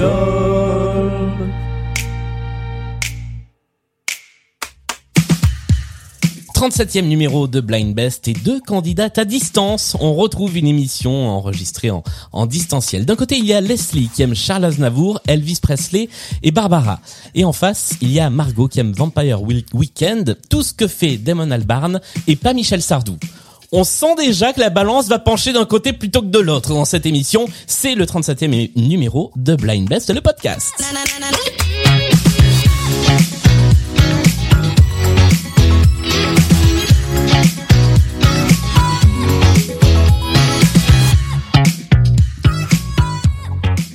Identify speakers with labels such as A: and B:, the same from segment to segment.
A: Gold. 37e numéro de Blind Best et deux candidates à distance. On retrouve une émission enregistrée en, en distanciel. D'un côté, il y a Leslie qui aime Charles Aznavour, Elvis Presley et Barbara. Et en face, il y a Margot qui aime Vampire Weekend, tout ce que fait Damon Albarn et pas Michel Sardou. On sent déjà que la balance va pencher d'un côté plutôt que de l'autre dans cette émission. C'est le 37e numéro de Blind Best, le podcast.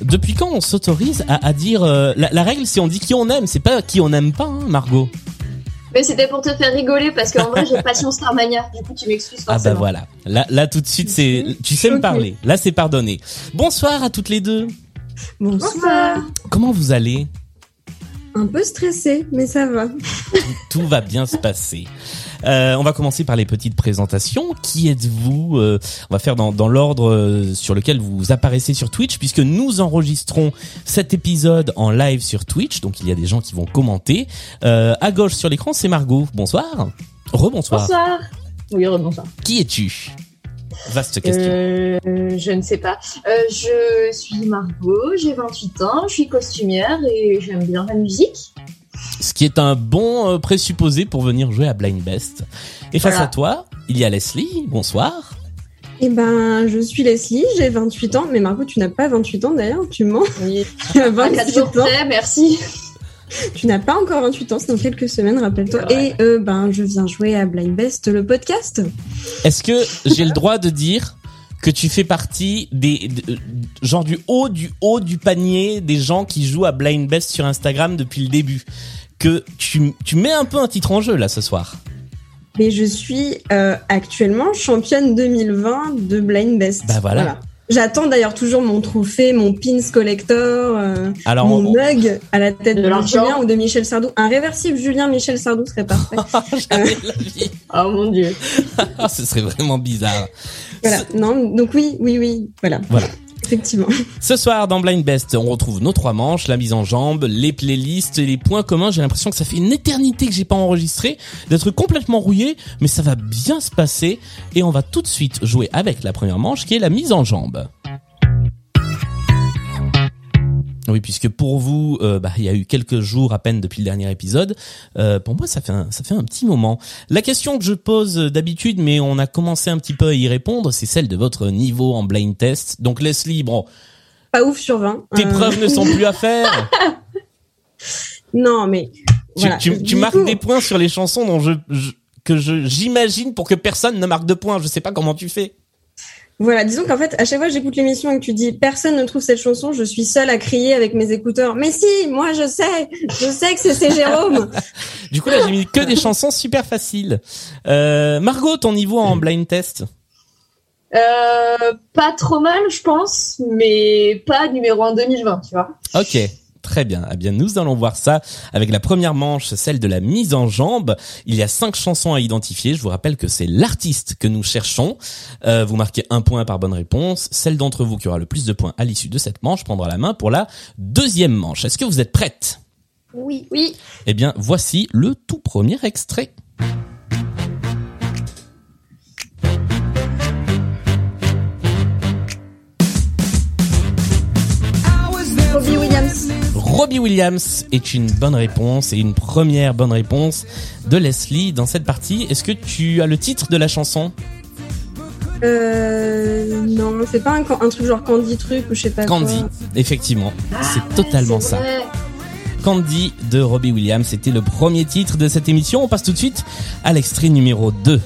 A: Depuis quand on s'autorise à, dire euh, la, la règle c'est on dit qui on aime, c'est pas qui on n'aime pas, hein, Margot?
B: Mais c'était pour te faire rigoler parce qu'en vrai j'ai passion Starmania. Du coup tu m'excuses
A: Ah
B: forcément.
A: bah voilà. Là, là tout de suite c'est, tu sais me parler. Là c'est pardonné. Bonsoir à toutes les deux.
C: Bonsoir.
A: Comment vous allez?
C: Un peu stressé, mais ça va.
A: Tout va bien se passer. Euh, on va commencer par les petites présentations. Qui êtes-vous Euh, On va faire dans, dans l'ordre euh, sur lequel vous apparaissez sur Twitch, puisque nous enregistrons cet épisode en live sur Twitch. Donc il y a des gens qui vont commenter. Euh, à gauche sur l'écran, c'est Margot. Bonsoir. Rebonsoir.
B: Bonsoir. Oui, bonsoir.
A: Qui es-tu? Vaste question.
B: Euh, je ne sais pas. Euh, je suis Margot, j'ai 28 ans, je suis costumière et j'aime bien la musique.
A: Ce qui est un bon euh, présupposé pour venir jouer à Blind Best. Et face
B: Voilà.
A: à toi, il y a Leslie. Bonsoir.
C: Eh ben, je suis Leslie, j'ai 28 ans. Mais Margot, tu n'as pas 28 ans d'ailleurs, tu mens.
B: Oui.
C: Tu as
B: À 4
C: 28
B: jours
C: ans.
B: près, merci.
C: Tu n'as pas encore 28 ans, c'est dans quelques semaines, rappelle-toi. Et euh, ben, je viens jouer à Blind Best, le podcast.
A: Est-ce que j'ai le droit de dire que tu fais partie des de- genre du haut du haut du panier des gens qui jouent à Blind Best sur Instagram depuis le début? Que tu tu mets un peu un titre en jeu là ce soir.
C: Mais je suis euh, actuellement championne 2020 de Blind Best.
A: Bah voilà.
C: J'attends d'ailleurs toujours mon trophée, mon pins collector, euh,
A: Alors
C: mon
A: on-
C: mug à la tête
B: De.
C: Julien ou de Michel Sardou. Un réversible Julien Michel Sardou serait parfait.
A: la vie.
B: Oh mon dieu.
A: Ah, ce serait vraiment bizarre.
C: Voilà. Non, donc oui, oui, oui. Voilà.
A: Voilà.
C: Effectivement.
A: Ce soir dans Blind Best, on retrouve nos trois manches, la mise en jambe, les playlists les points communs. J'ai l'impression que ça fait une éternité que j'ai pas enregistré, d'être complètement rouillé, mais ça va bien se passer et on va tout de suite jouer avec la première manche qui est la mise en jambe. Oui, puisque pour vous, euh, bah, il y a eu quelques jours à peine depuis le dernier épisode. Euh, pour moi, ça fait un, ça fait un petit moment. La question que je pose d'habitude, mais on a commencé un petit peu à y répondre, c'est celle de votre niveau en blind test. Donc Leslie, bon,
C: Pas ouf sur 20.
A: tes
C: Euh,
A: preuves ne sont plus à faire.
C: Non, mais.
A: Tu,
C: voilà.
A: tu, marques
C: coup,
A: des points sur les chansons dont je, je- que je j'imagine pour que personne ne marque de points. Je sais pas comment tu fais.
C: Voilà, disons qu'en fait, à chaque fois que j'écoute l'émission et que tu dis personne ne trouve cette chanson, je suis seule à crier avec mes écouteurs. Mais si, moi je sais, je sais que c'est c'est Jérôme.
A: Du coup là j'ai mis que des chansons super faciles. Euh, Margot, ton niveau en blind test
B: Euh, pas trop mal, je pense, mais pas numéro 1 2020, tu vois.
A: Ok. Très bien. Eh bien, nous allons voir ça avec la première manche, celle de la mise en jambe. Il y a cinq chansons à identifier. Je vous rappelle que c'est l'artiste que nous cherchons. Euh, vous marquez un point par bonne réponse. Celle d'entre vous qui aura le plus de points à l'issue de cette manche prendra la main pour la deuxième manche. Est-ce que vous êtes prête?
B: Oui. Oui.
A: Eh bien, voici le tout premier extrait.
C: Robbie Williams
A: est une bonne réponse et une première bonne réponse de Leslie dans cette partie. Est-ce que tu as le titre de la chanson?
C: Euh, non, c'est pas un, un truc genre Candy truc ou je sais pas
A: Candy,
C: quoi.
A: effectivement. C'est
B: Ah,
A: totalement ça.
B: vrai.
A: Candy de Robbie Williams, c'était le premier titre de cette émission. On passe tout de suite à l'extrait numéro 2.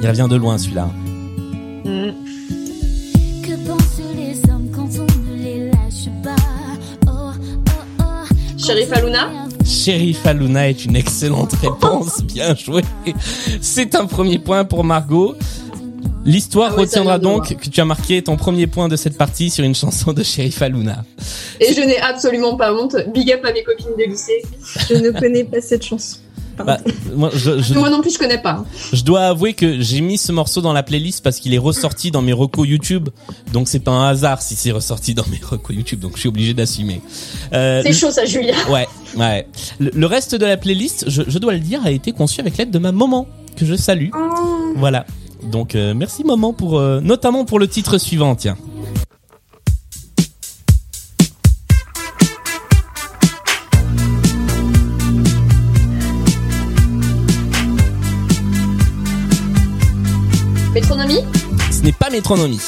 A: Il revient de loin celui-là.
B: Mm.
D: Que pensent les hommes quand on ne les lâche pas? Oh, oh, oh.
B: Sheriff Aluna?
A: Sheriff Aluna est une excellente réponse, bien joué. C'est un premier point pour Margot. L'histoire
B: Ah
A: retiendra donc que tu as marqué ton premier point de cette partie sur une chanson de Sheriff Aluna.
B: Et je n'ai absolument pas honte. Big up à mes copines de lycée.
C: Je ne connais pas cette chanson.
A: Bah, moi, je, je,
B: Moi non plus, je connais pas.
A: je dois avouer que j'ai mis ce morceau dans la playlist parce qu'il est ressorti dans mes recos YouTube. Donc c'est pas un hasard si c'est ressorti dans mes recos YouTube. Donc je suis obligé d'assumer. Euh,
B: C'est chaud ça, Julia.
A: Ouais, ouais. Le, le reste de la playlist, je, je dois le dire, a été conçu avec l'aide de ma maman que je salue.
C: Oh.
A: Voilà. Donc euh, merci maman pour euh, notamment pour le titre suivant, tiens. N'est pas métronomie.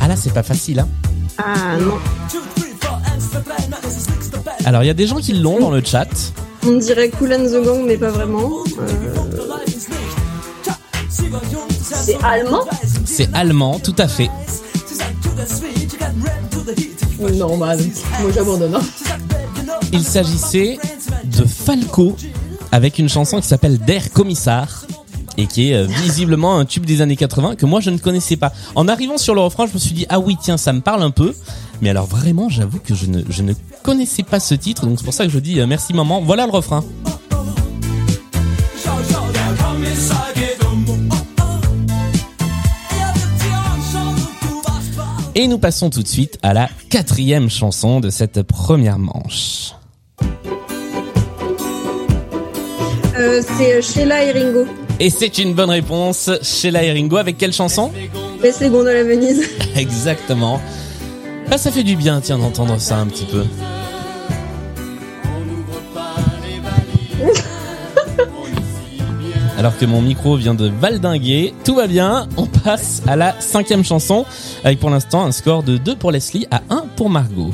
A: Ah là, c'est pas facile, hein.
C: Ah non.
A: Alors, il y a des gens qui l'ont dans le chat.
C: On dirait Cool and the Gang, mais pas vraiment. Euh,
B: C'est allemand
A: C'est allemand, tout à fait.
B: Non, bah, moi j'abandonne. hein.
A: Il s'agissait de Falco avec une chanson qui s'appelle Der Kommissar et qui est euh, visiblement un tube des années 80 que moi je ne connaissais pas. En arrivant sur le refrain, je me suis dit ah oui tiens ça me parle un peu. Mais alors vraiment, j'avoue que je ne je ne connaissais pas ce titre donc c'est pour ça que je dis euh, merci maman. Voilà le refrain. Et nous passons tout de suite à la quatrième chanson de cette première manche.
C: euh, c'est euh, Sheila et Ringo.
A: Et c'est une bonne réponse. Sheila et Ringo avec quelle chanson?
C: Laisse les gondoles à Venise.
A: Exactement. Bah, ça fait du bien, tiens, d'entendre ça un petit peu. Alors que mon micro vient de valdinguer, tout va bien. On passe à la cinquième chanson, avec pour l'instant un score de 2 pour Leslie à 1 pour Margot.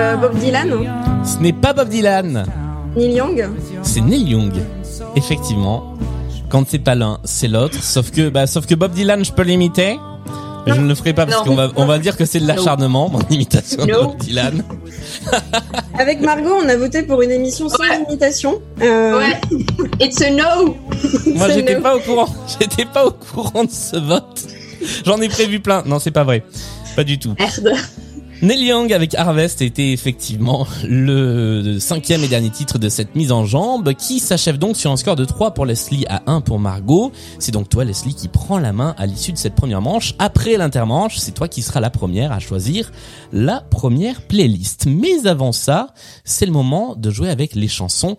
C: Euh, Bob Dylan.
A: Ce n'est pas Bob Dylan,
C: Neil Young.
A: c'est Neil Young. Effectivement. Quand c'est pas l'un, c'est l'autre. Sauf que, bah, sauf que Bob Dylan, je peux l'imiter. Mais je ne le ferai pas parce qu'on va, on va dire que c'est de l'acharnement, mon imitation de
B: No.
A: Bob Dylan.
C: Avec Margot, on a voté pour une émission sans
B: Ouais.
C: imitation. Euh,
B: Ouais. It's a no
A: Moi, j'étais
C: no.
A: pas au courant. J'étais pas au courant de ce vote. J'en ai prévu plein. Non, c'est pas vrai. Pas du tout.
B: Merde.
A: Neil Young avec Harvest était effectivement le cinquième et dernier titre de cette mise en jambe qui s'achève donc sur un score de 3 pour Leslie à 1 pour Margot. C'est donc toi Leslie qui prends la main à l'issue de cette première manche. Après l'intermanche, c'est toi qui seras la première à choisir la première playlist. Mais avant ça, c'est le moment de jouer avec les chansons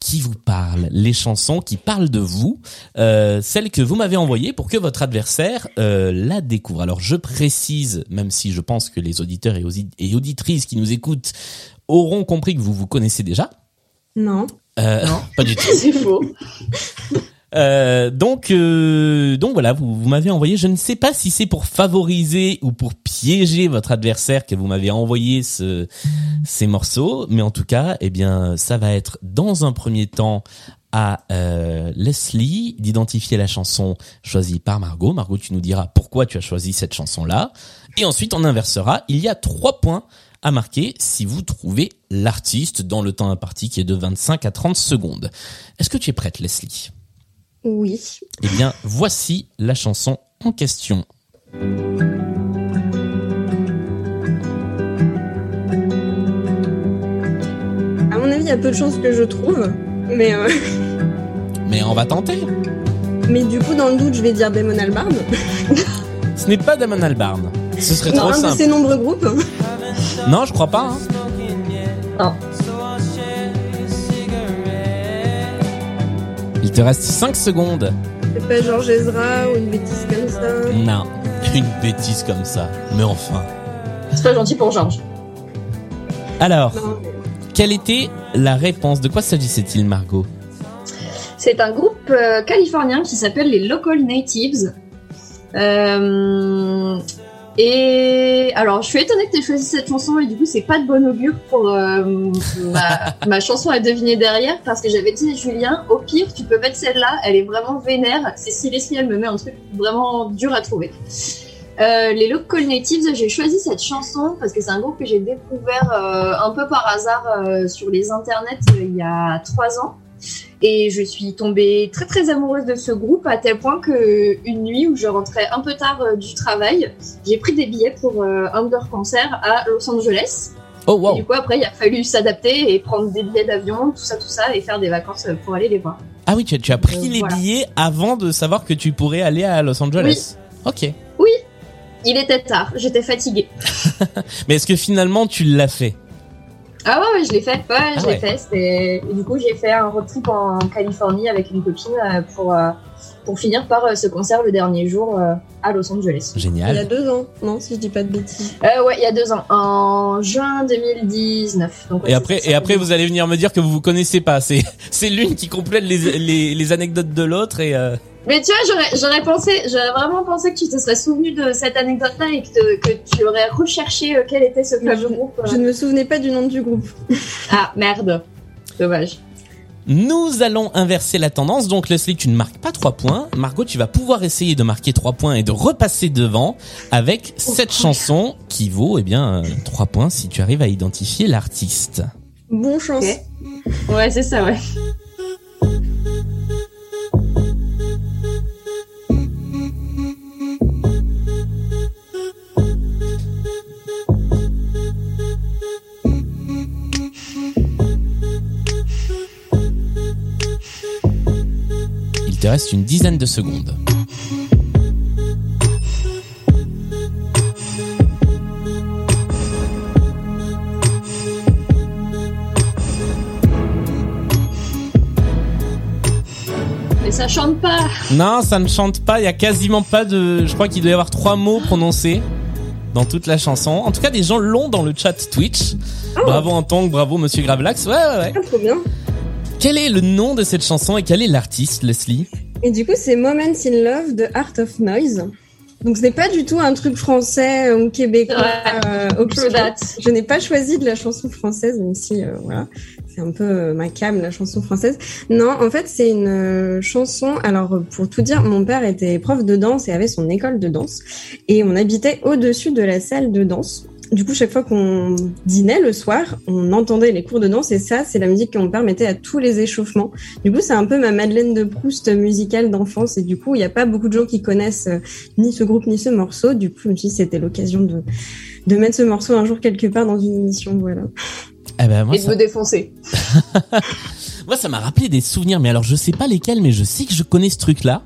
A: qui vous parlent, les chansons qui parlent de vous, euh, celles que vous m'avez envoyées pour que votre adversaire euh, la découvre. Alors je précise, même si je pense que les auditeurs et, auditrices qui nous écoutent auront compris que vous vous connaissez déjà.
C: Non.
A: Euh, pas du tout.
B: C'est faux.
A: Euh, donc, euh, donc voilà, vous, vous m'avez envoyé. Je ne sais pas si c'est pour favoriser ou pour piéger votre adversaire que vous m'avez envoyé ce, ces morceaux, mais en tout cas, eh bien, ça va être dans un premier temps à euh, Leslie d'identifier la chanson choisie par Margot. Margot, tu nous diras pourquoi tu as choisi cette chanson-là, et ensuite on inversera. Il y a trois points à marquer si vous trouvez l'artiste dans le temps imparti qui est de 25 à 30 secondes. Est-ce que tu es prête, Leslie?
C: Oui.
A: eh bien, voici la chanson en question.
C: À mon avis, il y a peu de chances que je trouve. Mais, euh,
A: Mais on va tenter.
C: mais du coup, dans le doute, je vais dire Damon Albarn.
A: Ce n'est pas Damon Albarn. Ce serait
C: Non,
A: trop
C: un de ses nombreux groupes.
A: Non, je crois pas. hein.
B: Non.
A: Il te reste 5 secondes.
C: C'est pas Georges Ezra ou une bêtise comme ça.
A: Non, une bêtise comme ça. Mais enfin.
B: C'est pas gentil pour Georges.
A: Alors,
C: Non, mais-
A: quelle était la réponse? De quoi s'agissait-il, Margot?
B: C'est un groupe euh, californien qui s'appelle les Local Natives. Euh, Et alors, je suis étonnée que tu aies choisi cette chanson et du coup, c'est pas de bon augure pour euh, ma, ma chanson à deviner derrière parce que j'avais dit Julien, au pire, tu peux mettre celle-là, elle est vraiment vénère. C'est si Leslie, elle me met un truc vraiment dur à trouver. Euh, les Local Natives, j'ai choisi cette chanson parce que c'est un groupe que j'ai découvert euh, un peu par hasard euh, sur les internets euh, il y a trois ans. Et je suis tombée très très amoureuse de ce groupe à tel point que une nuit où je rentrais un peu tard euh, du travail, j'ai pris des billets pour euh, un de leurs concerts à Los Angeles.
A: Oh
B: Et
A: wow.
B: du coup après il a fallu s'adapter et prendre des billets d'avion, tout ça tout ça et faire des vacances euh, pour aller les voir.
A: Ah oui, tu as, tu as pris les
B: voilà.
A: billets avant de savoir que tu pourrais aller à Los Angeles. Ok.
B: Il était tard, j'étais fatiguée.
A: Mais est-ce que finalement tu l'as fait?
B: Ah ouais, ouais, je l'ai fait, ouais, je
A: Ah
B: l'ai
A: ouais.
B: fait. c'était- Et du coup, j'ai fait un road trip en Californie avec une copine euh, pour, euh, pour finir par euh, ce concert le dernier jour à Los Angeles.
C: Il y a
A: Génial.
C: deux ans, non, si je dis pas de bêtises.
B: Euh, ouais, il y a deux ans, en juin 2019. Donc, ouais,
A: Et après, et après,
B: fait
A: vous allez venir me dire que vous vous connaissez pas. C'est, c'est l'une qui complète les, les, les anecdotes de l'autre et. euh,
B: Mais tu vois, j'aurais, pensé, j'aurais vraiment pensé que tu te serais souvenu de cette anecdote-là et que, te- que tu aurais recherché euh, quel était ce fameux groupe. euh.
C: Je ne me souvenais pas du nom du groupe.
B: Ah, merde. Dommage.
A: Nous allons inverser la tendance. Donc Leslie, tu ne marques pas trois points. Margot, tu vas pouvoir essayer de marquer trois points et de repasser devant avec cette chanson qui vaut eh bien euh, trois points si tu arrives à identifier l'artiste.
C: Bon chance.
B: Ouais, c'est ça, ouais.
A: Reste une dizaine de secondes.
B: Mais ça chante pas.
A: Non, ça ne chante pas. Il y a quasiment pas de. Je crois qu'il doit y avoir trois mots prononcés dans toute la chanson. En tout cas, des gens l'ont dans le chat Twitch. Bravo en tongue, bravo Monsieur Gravelax. Ouais, ouais, ouais.
C: Ah, trop bien.
A: Quel est le nom de cette chanson et quel est l'artiste, Leslie?
C: Et du coup, c'est Moments in Love de Art of Noise. Donc, ce n'est pas du tout un truc français ou québécois.
B: Ouais.
C: euh. Je n'ai pas choisi de la chanson française, même si, euh, voilà, c'est un peu euh, ma cam, la chanson française. Non, en fait, c'est une euh, chanson. Alors, euh, pour tout dire, mon père était prof de danse et avait son école de danse. Et on habitait au-dessus de la salle de danse. Du coup, chaque fois qu'on dînait le soir, on entendait les cours de danse et ça, c'est la musique qu'on permettait à tous les échauffements. Du coup, c'est un peu ma Madeleine de Proust musicale d'enfance et du coup, il n'y a pas beaucoup de gens qui connaissent euh, ni ce groupe ni ce morceau. Du coup, je me suis dit, c'était l'occasion de, de mettre ce morceau un jour quelque part dans une émission, voilà.
A: Eh ben moi,
B: Et de
A: ça,
B: me défoncer.
A: moi, ça m'a rappelé des souvenirs, mais alors je sais pas lesquels, mais je sais que je connais ce truc-là.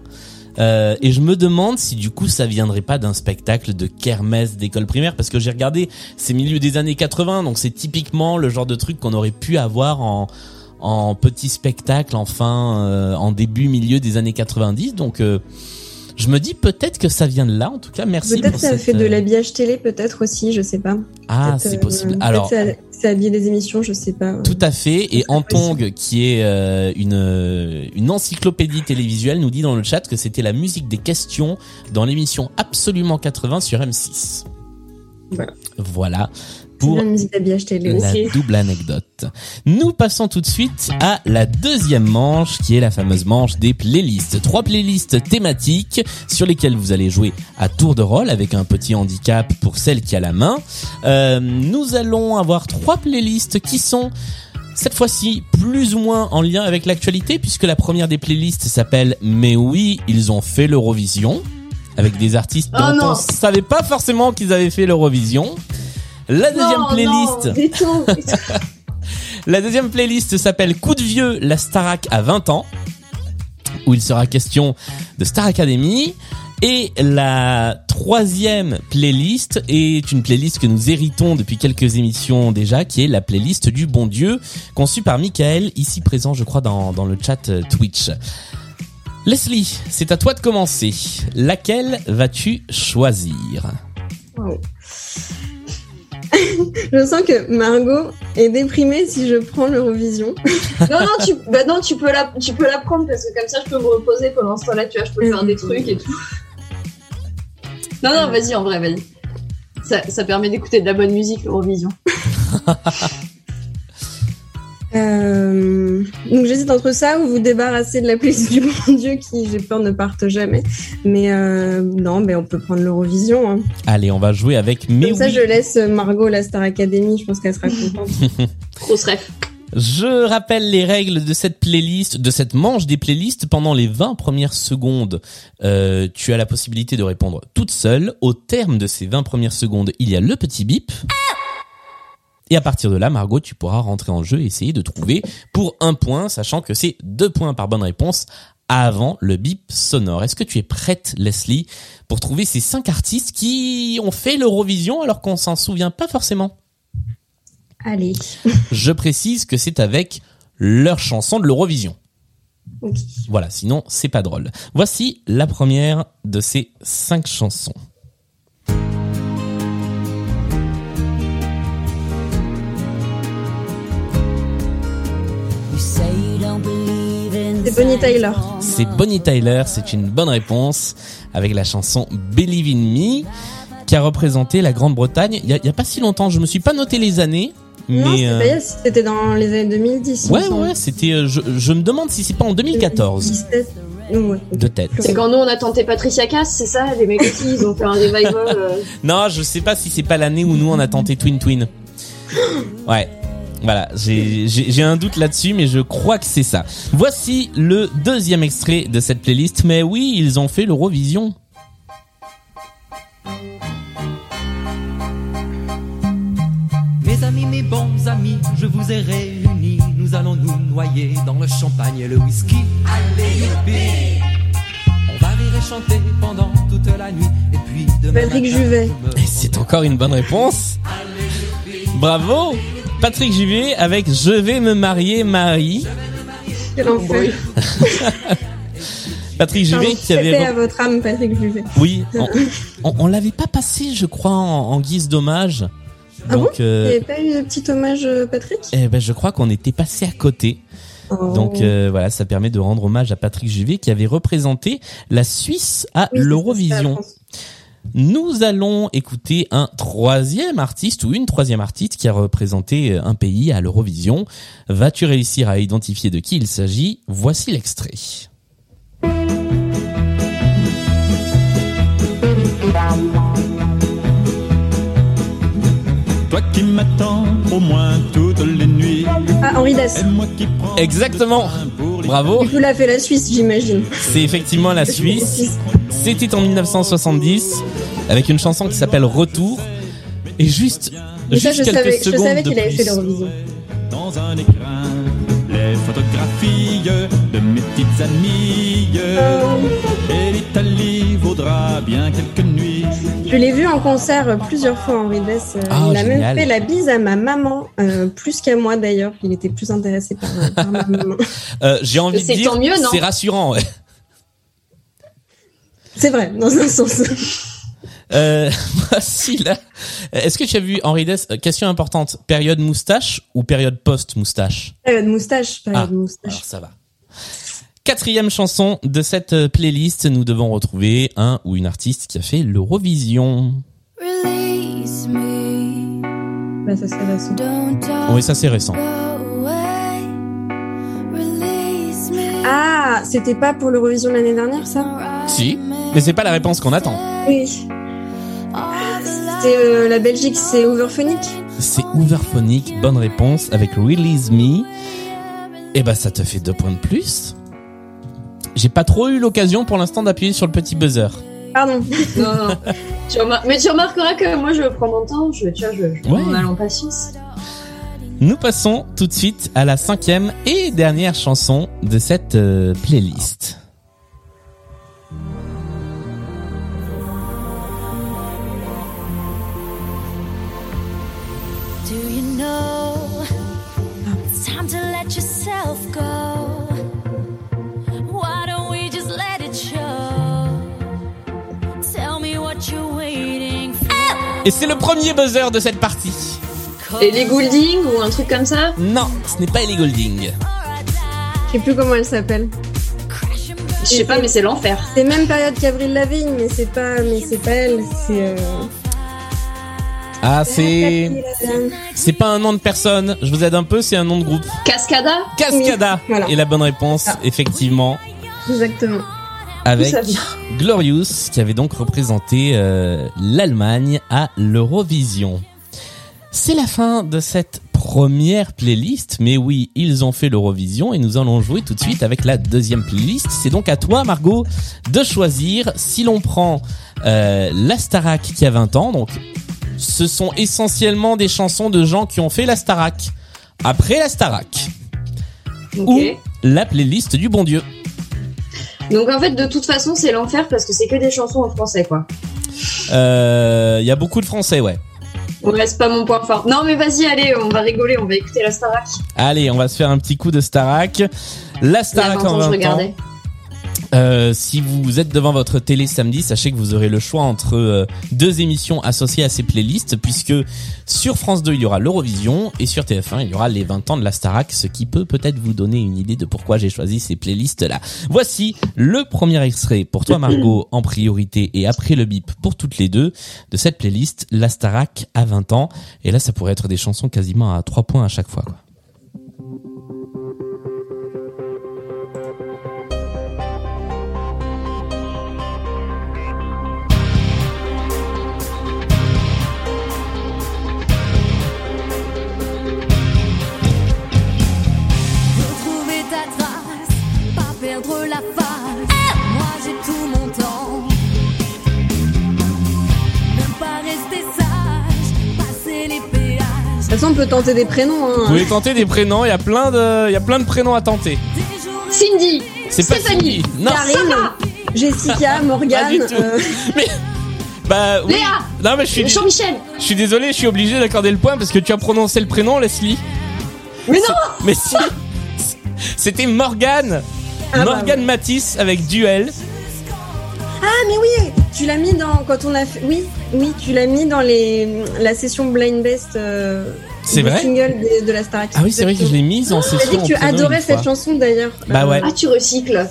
A: Euh, et je me demande si du coup ça viendrait pas d'un spectacle de kermesse d'école primaire parce que j'ai regardé c'est milieu des années 80 donc c'est typiquement le genre de truc qu'on aurait pu avoir en en petit spectacle enfin euh, en début milieu des années 90 donc euh, je me dis peut-être que ça vient de là en tout cas. Merci
C: Peut-être ça
A: cette,
C: fait de
A: euh,
C: l'habillage télé, peut-être aussi, je sais pas.
A: ah c'est
C: euh,
A: possible
C: peut-être
A: alors
C: ça, ça habillé des émissions, je sais pas.
A: Tout à fait. Et Antong, qui est euh, une euh, une encyclopédie télévisuelle, nous dit dans le chat que c'était la musique des questions dans l'émission Absolument 80 sur M6.
C: Voilà.
A: Pour la double anecdote. Nous passons tout de suite à la deuxième manche, qui est la fameuse manche des playlists. Trois playlists thématiques sur lesquelles vous allez jouer à tour de rôle avec un petit handicap pour celle qui a la main. Euh, nous allons avoir trois playlists qui sont cette fois-ci plus ou moins en lien avec l'actualité puisque la première des playlists s'appelle Mais oui, ils ont fait l'Eurovision avec des artistes
B: Oh
A: dont
B: non.
A: on savait pas forcément qu'ils avaient fait l'Eurovision. La deuxième
B: Non,
A: playlist,
B: non, du tout.
A: la deuxième playlist s'appelle Coup de vieux, la Starac à 20 ans, où il sera question de Star Academy. Et la troisième playlist est une playlist que nous héritons depuis quelques émissions déjà, qui est la playlist du bon Dieu, conçue par Michael, ici présent je crois dans, dans le chat euh, Twitch. Leslie, c'est à toi de commencer. Laquelle vas-tu choisir?
C: je sens que Margot est déprimée si je prends l'Eurovision.
B: non, non, tu, bah non, tu peux la, tu peux la prendre parce que comme ça, je peux me reposer pendant ce temps-là, tu vois, je peux faire des trucs et tout. Non, non, vas-y, en vrai, vas-y. Ça, ça permet d'écouter de la bonne musique, l'Eurovision.
C: Euh, donc j'hésite entre ça ou vous débarrasser de la playlist du bon Dieu qui, j'ai peur, ne parte jamais. Mais euh, non, mais on peut prendre l'Eurovision. Hein.
A: Allez, on va jouer avec Mais
C: Comme ça,
A: oui.
C: je laisse Margot la Star Academy. Je pense qu'elle sera contente.
B: Grosse ref.
A: Je rappelle les règles de cette playlist, de cette manche des playlists. Pendant les 20 premières secondes, euh, tu as la possibilité de répondre toute seule. Au terme de ces 20 premières secondes, il y a le petit bip. Et à partir de là, Margot, tu pourras rentrer en jeu et essayer de trouver pour un point, sachant que c'est deux points par bonne réponse avant le bip sonore. Est-ce que tu es prête, Leslie, pour trouver ces cinq artistes qui ont fait l'Eurovision alors qu'on s'en souvient pas forcément?
C: Allez.
A: Je précise que c'est avec leur chanson de l'Eurovision. Voilà, sinon c'est pas drôle. Voici la première de ces cinq chansons.
C: C'est Bonnie Tyler.
A: C'est Bonnie Tyler, c'est une bonne réponse avec la chanson Believe in Me qui a représenté la Grande-Bretagne. Il y a, pas si longtemps, je me suis pas noté les années,
C: non,
A: mais
C: c'était
A: euh,
C: c'était dans les années 2010. il me
A: ouais ouais, c'était. euh, Je, je me demande si c'est pas en 2014
C: 17. Ouais.
A: de tête.
B: C'est quand nous on a tenté Patricia Cass, c'est ça Les mecs aussi, ils ont fait un revival. euh,
A: Non, je sais pas si c'est pas l'année où nous on a tenté Twin Twin. Ouais. Voilà, j'ai un doute là-dessus, mais je crois que c'est ça. Voici le deuxième extrait de cette playlist. Mais oui, ils ont fait l'Eurovision.
E: Mes amis, mes bons amis, je vous ai réunis. Nous allons nous noyer dans le champagne et le whisky. Allez, youpi On va rire et chanter pendant toute la nuit. Et puis demain
C: Patrick Juvet.
A: c'est encore une bonne réponse. Bravo Patrick Juvet avec Je vais me marier Marie.
C: Quel enfer.
A: Patrick Juvet qui avait...
C: à votre âme, Patrick Juvet.
A: Oui, on, on, on l'avait pas passé, je crois, en, en guise d'hommage.
C: Ah bon
A: Donc,
C: Il n'y
A: euh,
C: avait pas eu de petit hommage, euh, Patrick?
A: Eh ben, je crois qu'on était passé à côté.
C: Oh.
A: Donc euh, voilà, ça permet de rendre hommage à Patrick Juvet qui avait représenté la Suisse à
C: Oui,
A: l'Eurovision. Nous allons écouter un troisième artiste ou une troisième artiste qui a représenté un pays à l'Eurovision. Vas-tu réussir à identifier de qui il s'agit? Voici l'extrait.
F: Toi qui m'attends au moins toutes les nuits.
C: Ah, Henri Dess.
A: Exactement. Bravo,
C: Du coup, l'a fait la Suisse, j'imagine.
A: c'est effectivement la Suisse. C'était en 1970 avec une chanson qui s'appelle Retour. Et juste,
C: Mais ça,
A: juste
C: je
A: quelques
C: savais, je savais
A: de
C: qu'il avait fait l'Eurovision.
F: dans un écrin. Les photographies de mes petites amies.
C: Euh,
F: Et l'Italie vaudra bien quelques nuits.
C: je l'ai vu en concert plusieurs fois, Henri Dess. Euh,
A: Ah,
C: il a
A: génial.
C: même fait la bise à ma maman, euh, plus qu'à moi d'ailleurs. Il était plus intéressé par, par ma maman.
A: Euh, J'ai envie de
B: C'est
A: dire,
B: tant mieux, non?
A: c'est rassurant. ouais.
C: C'est vrai, dans un sens.
A: Euh, voici là. Est-ce que tu as vu Henri Dess euh, Question importante. Période moustache ou période post-moustache?
C: Période moustache, période
A: Ah,
C: moustache.
A: Alors ça va. Quatrième chanson de cette euh, playlist, nous devons retrouver un ou une artiste qui a fait l'Eurovision.
D: Release me,
C: Bah, ça c'est récent.
A: Oui, ça c'est récent.
C: Ah, c'était pas pour l'Eurovision de l'année dernière, ça?
A: Si, mais c'est pas la réponse qu'on attend.
C: Oui. C'est euh, la Belgique, c'est Overphonic.
A: C'est Overphonic, bonne réponse avec Release Me. Et bah ça te fait deux points de plus. J'ai pas trop eu l'occasion pour l'instant d'appuyer sur le petit buzzer.
C: Pardon.
B: Non, non. Tu remar- Mais tu remarqueras que moi je prends mon temps, je, tu vois, je, je prends
A: Ouais.
B: mon mal en patience.
A: Nous passons tout de suite à la cinquième et dernière chanson de cette euh, playlist.
D: Time to let yourself go? Why don't we just let it show? Tell me what you're waiting for.
A: Et c'est le premier buzzer de cette partie.
B: Et les Goulding ou un truc comme ça
A: Non, ce n'est pas Ellie Golding.
C: Je sais plus comment elle s'appelle.
B: Je sais pas, mais c'est l'enfer.
C: C'est même période qu'Avril Lavigne, mais c'est pas, mais c'est pas elle. C'est. Euh...
A: Ah, c'est c'est pas un nom de personne. Je vous aide un peu, c'est un nom de groupe.
B: Cascada
A: Cascada
C: Oui, voilà.
A: est la bonne réponse,
C: Ah.
A: effectivement,
C: Exactement.
A: avec Glorious qui avait donc représenté euh, l'Allemagne à l'Eurovision. C'est la fin de cette première playlist, mais oui, ils ont fait l'Eurovision et nous allons jouer tout de suite avec la deuxième playlist. C'est donc à toi, Margot, de choisir si l'on prend euh, la Starac qui a 20 ans, donc ce sont essentiellement des chansons de gens qui ont fait la Starac. Après la Starac,
B: Ok.
A: ou la playlist du bon Dieu.
B: Donc en fait, de toute façon, c'est l'enfer parce que c'est que des chansons en français, quoi.
A: Euh, Il y a beaucoup de Français, ouais.
B: Ouais, c'est pas mon point fort. Non, mais vas-y, allez, on va rigoler, on va écouter la Starac.
A: Allez, on va se faire un petit coup de Starac. La Starac
B: 20
A: en
B: ans,
A: 20
B: je
A: ans. Euh, si vous êtes devant votre télé samedi, sachez que vous aurez le choix entre euh, deux émissions associées à ces playlists, puisque sur France 2 il y aura l'Eurovision et sur TF1 il y aura les 20 ans de la Starac, ce qui peut peut-être vous donner une idée de pourquoi j'ai choisi ces playlists là. Voici le premier extrait pour toi Margot en priorité et après le bip pour toutes les deux de cette playlist La Starac à 20 ans. Et là ça pourrait être des chansons quasiment à 3 points à chaque fois. quoi.
C: Toute façon, on peut tenter des prénoms.
A: Vous
C: Hein.
A: pouvez tenter des prénoms, il y a plein de, il y a plein de prénoms à tenter.
B: Cindy
A: C'est pas
B: Stéphanie.
A: Cindy. Non.
C: Karine, Jessica,
A: Pas du
C: Morgane.
A: tout.
C: euh,
A: Mais bah oui.
B: Léa
A: Non mais je suis
B: Jean-Michel
A: je suis désolé, je suis obligé d'accorder le point parce que tu as prononcé le prénom Leslie.
B: Mais non
A: Mais si C'était Morgane.
C: Ah bah
A: Morgane Matisse avec Duel.
C: Ah mais oui, tu l'as mis dans quand on a fait. Oui, oui, tu l'as mis dans les la session blind best. Euh,
A: C'est vrai
C: singles de, de la Starac.
A: Ah oui, c'est vrai que je l'ai mise en
C: Tu as
A: session.
C: dit que tu adorais
A: fois.
C: cette chanson d'ailleurs.
A: Bah ouais.
B: Ah, tu recycles.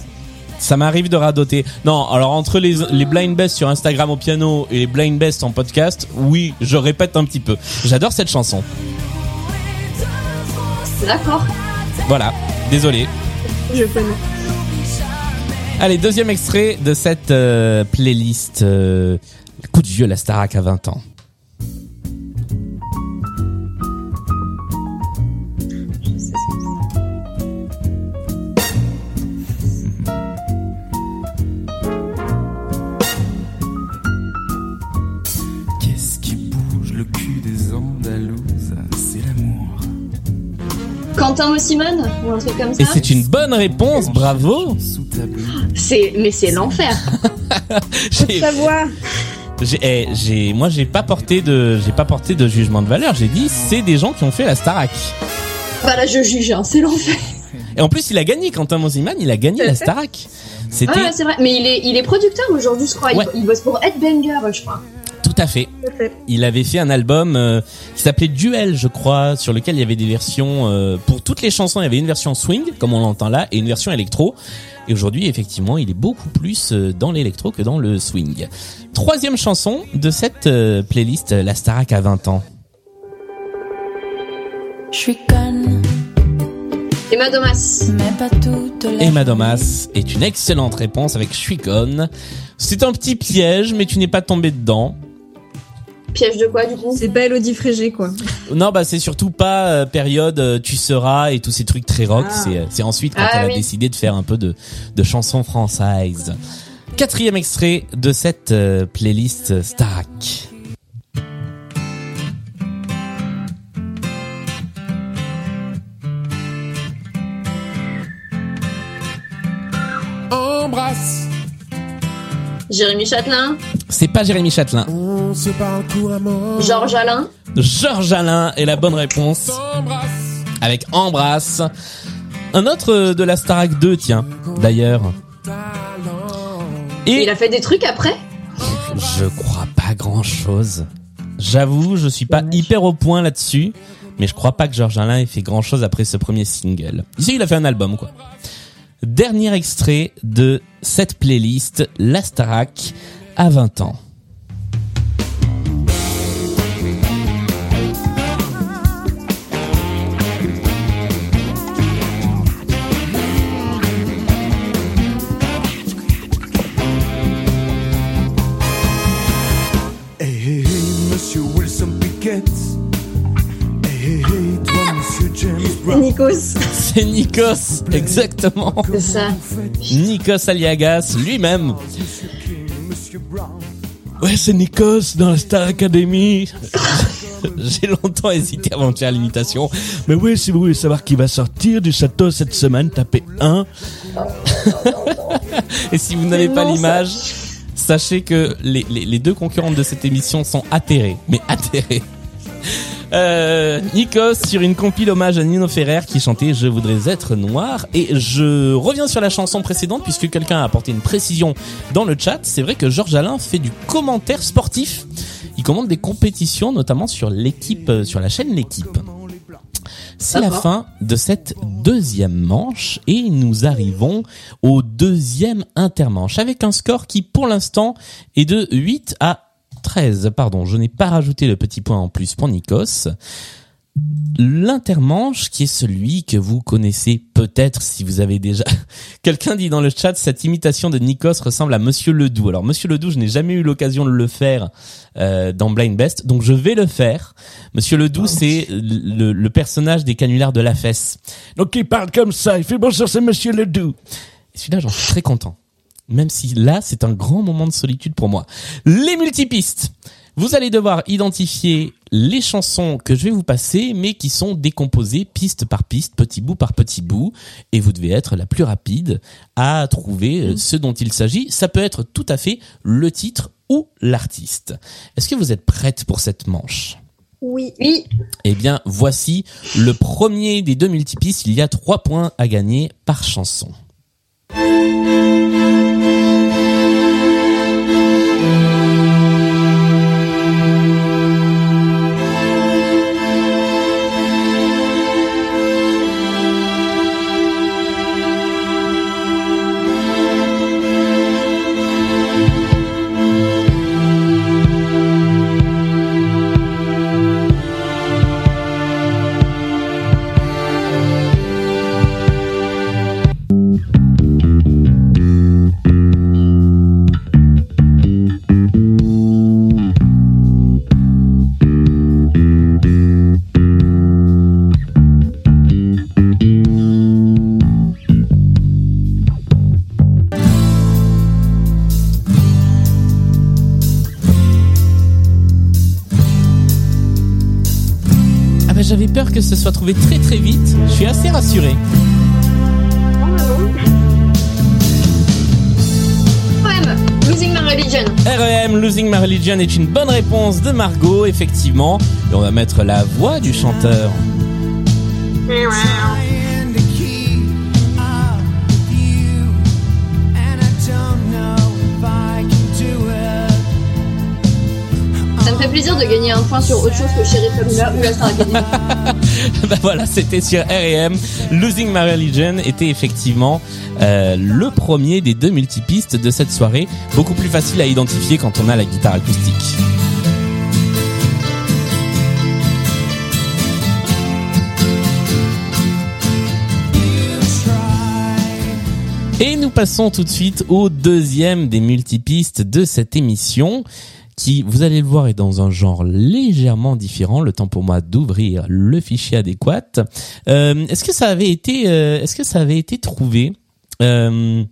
A: Ça m'arrive de radoter. Non, alors entre les, les blind best sur Instagram au piano et les blind best en podcast, oui, je répète un petit peu. J'adore cette chanson.
B: D'accord.
A: Voilà. Désolé.
C: Je connais.
A: Allez, deuxième extrait de cette euh, playlist. Euh, coup de vieux, la Starac à 20 ans.
F: Qu'est-ce qui bouge le cul des Andalouses? C'est l'amour.
B: Quentin Mossimon Ou un truc comme
A: Et
B: ça
A: c'est une bonne réponse, bravo.
F: Sous ta blouse.
B: C'est Mais c'est l'enfer
C: c'est.
A: J'ai,
C: Sa voix.
A: j'ai, eh, j'ai- moi j'ai pas porté de, j'ai pas porté de jugement de valeur. J'ai dit c'est des gens qui ont fait la Starac.
B: Bah là, je juge, hein, c'est l'enfer
A: Et en plus, il a gagné. Quentin Mosiman, il a gagné la Starac. C'était
B: Ah, c'est vrai. Mais il est, il est producteur aujourd'hui, je crois. Il-
A: Ouais.
B: Il, bosse pour Headbanger, je crois.
A: À fait. Il avait fait un album euh, qui s'appelait Duel, je crois, sur lequel il y avait des versions euh, pour toutes les chansons. Il y avait une version swing, comme on l'entend là, et une version électro. Et aujourd'hui, effectivement, il est beaucoup plus euh, dans l'électro que dans le swing. Troisième chanson de cette euh, playlist, La Starac à 20 ans.
D: Je suis conne,
B: Emma Domas.
D: mais pas toute la
A: Emma Domas est une excellente réponse avec Je suis conne. C'est un petit piège, mais tu n'es pas tombé dedans.
B: Piège de quoi, du coup
C: C'est pas Elodie Frégé quoi.
A: Non, bah c'est surtout pas euh, période euh, tu seras et tous ces trucs très rock.
C: Ah.
A: C'est euh, c'est ensuite quand
B: Ah
A: elle a décidé de faire un peu de de chansons françaises. Quatrième extrait de cette euh, playlist Starac.
B: Jérémy Châtelain.
A: C'est pas Jérémy Châtelain.
F: on se parle couramment.
B: Georges Alain.
A: Georges Alain est la bonne réponse
F: Embrasse,
A: avec Embrasse. Un autre de la Starac 2, tiens, d'ailleurs. Et
B: Il a fait des trucs après?
A: Je crois pas grand chose. J'avoue, je suis pas hyper au point là-dessus, mais je crois pas que Georges Alain ait fait grand chose après ce premier single. Ici, il a fait un album, quoi. Dernier extrait de cette playlist, L'Astarac à vingt ans.
G: Eh. Monsieur Wilson Piquet. Eh. Eh. Toi, monsieur James Brown.
C: Nicos.
A: C'est Nikos, exactement.
B: C'est ça.
A: Nikos Aliagas lui-même. Ouais, c'est Nikos dans la Star Academy. J'ai longtemps hésité avant de faire l'imitation. Mais oui, si vous voulez savoir qui va sortir du château cette semaine, tapez 1. Et si vous n'avez pas l'image, sachez que les, les, les deux concurrentes de cette émission sont atterrées. Mais atterrées. Euh, Nikos sur une compile hommage à Nino Ferrer qui chantait Je voudrais être noir et je reviens sur la chanson précédente puisque quelqu'un a apporté une précision dans le chat. C'est vrai que Georges Alain fait du commentaire sportif. Il commande des compétitions notamment sur l'équipe, euh, sur la chaîne l'équipe. C'est la fin de cette deuxième manche et nous arrivons au deuxième intermanche avec un score qui pour l'instant est de 8 à 13. Pardon, je n'ai pas rajouté le petit point en plus pour Nikos. L'intermanche qui est celui que vous connaissez peut-être si vous avez déjà... Quelqu'un dit dans le chat, cette imitation de Nikos ressemble à Monsieur Ledoux. Alors Monsieur Ledoux, je n'ai jamais eu l'occasion de le faire euh, dans Blind Best, donc je vais le faire. Monsieur Ledoux, c'est le, le personnage des canulars de la fesse. Donc il parle comme ça, il fait bonjour, c'est Monsieur Ledoux. Et celui-là, j'en suis très content. Même si là, c'est un grand moment de solitude pour moi. Les multipistes. Vous allez devoir identifier les chansons que je vais vous passer, mais qui sont décomposées piste par piste, petit bout par petit bout, et vous devez être la plus rapide à trouver euh, ce dont il s'agit. Ça peut être tout à fait le titre ou l'artiste. Est-ce que vous êtes prête pour cette manche?
C: Oui.
B: Oui.
A: Eh bien, voici le premier des deux multipistes. Il y a trois points à gagner par chanson. Suis assez rassuré.
B: Losing my religion.
A: REM Losing My Religion est une bonne réponse de Margot, effectivement. Et on va mettre la voix du chanteur.
B: Ça me fait plaisir de gagner un point sur autre chose que Sheriff Hamill ou la Star Academy.
A: bah voilà, c'était sur R&M. Losing My Religion était effectivement euh, le premier des deux multipistes de cette soirée. Beaucoup plus facile à identifier quand on a la guitare acoustique. Et nous passons tout de suite au deuxième des multipistes de cette émission qui, vous allez le voir, est dans un genre légèrement différent. Le temps pour moi d'ouvrir le fichier adéquat. Euh, est-ce que ça avait été, euh, est-ce que ça avait été trouvé? Euh,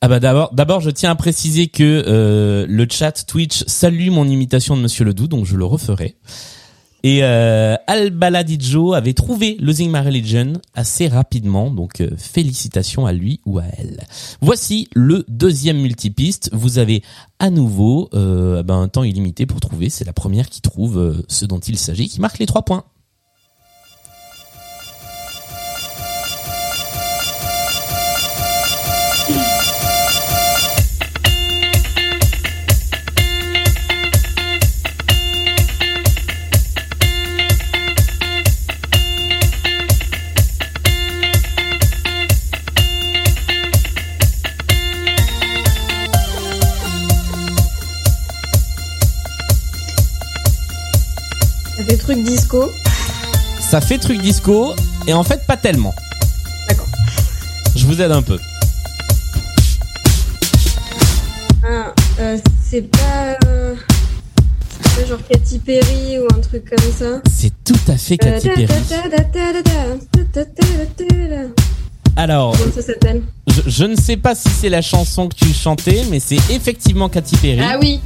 A: Ah bah d'abord, d'abord, je tiens à préciser que euh, le chat Twitch salue mon imitation de Monsieur Ledoux, donc je le referai. Et euh, Al Baladijo avait trouvé Losing My Religion assez rapidement, donc euh, félicitations à lui ou à elle. Voici le deuxième multipiste. Vous avez à nouveau euh, ben, un temps illimité pour trouver. C'est la première qui trouve euh, ce dont il s'agit, qui marque les trois points.
C: Ça fait truc disco
A: et en fait pas tellement.
C: D'accord.
A: Je vous aide un peu.
C: Ah, c'est pas, genre Katy Perry ou un truc comme ça.
A: C'est tout à fait Katy Perry. Alors,
C: Comment
A: je, je, ne sais pas si c'est la chanson que tu chantais, mais c'est effectivement Katy Perry.
B: Ah oui,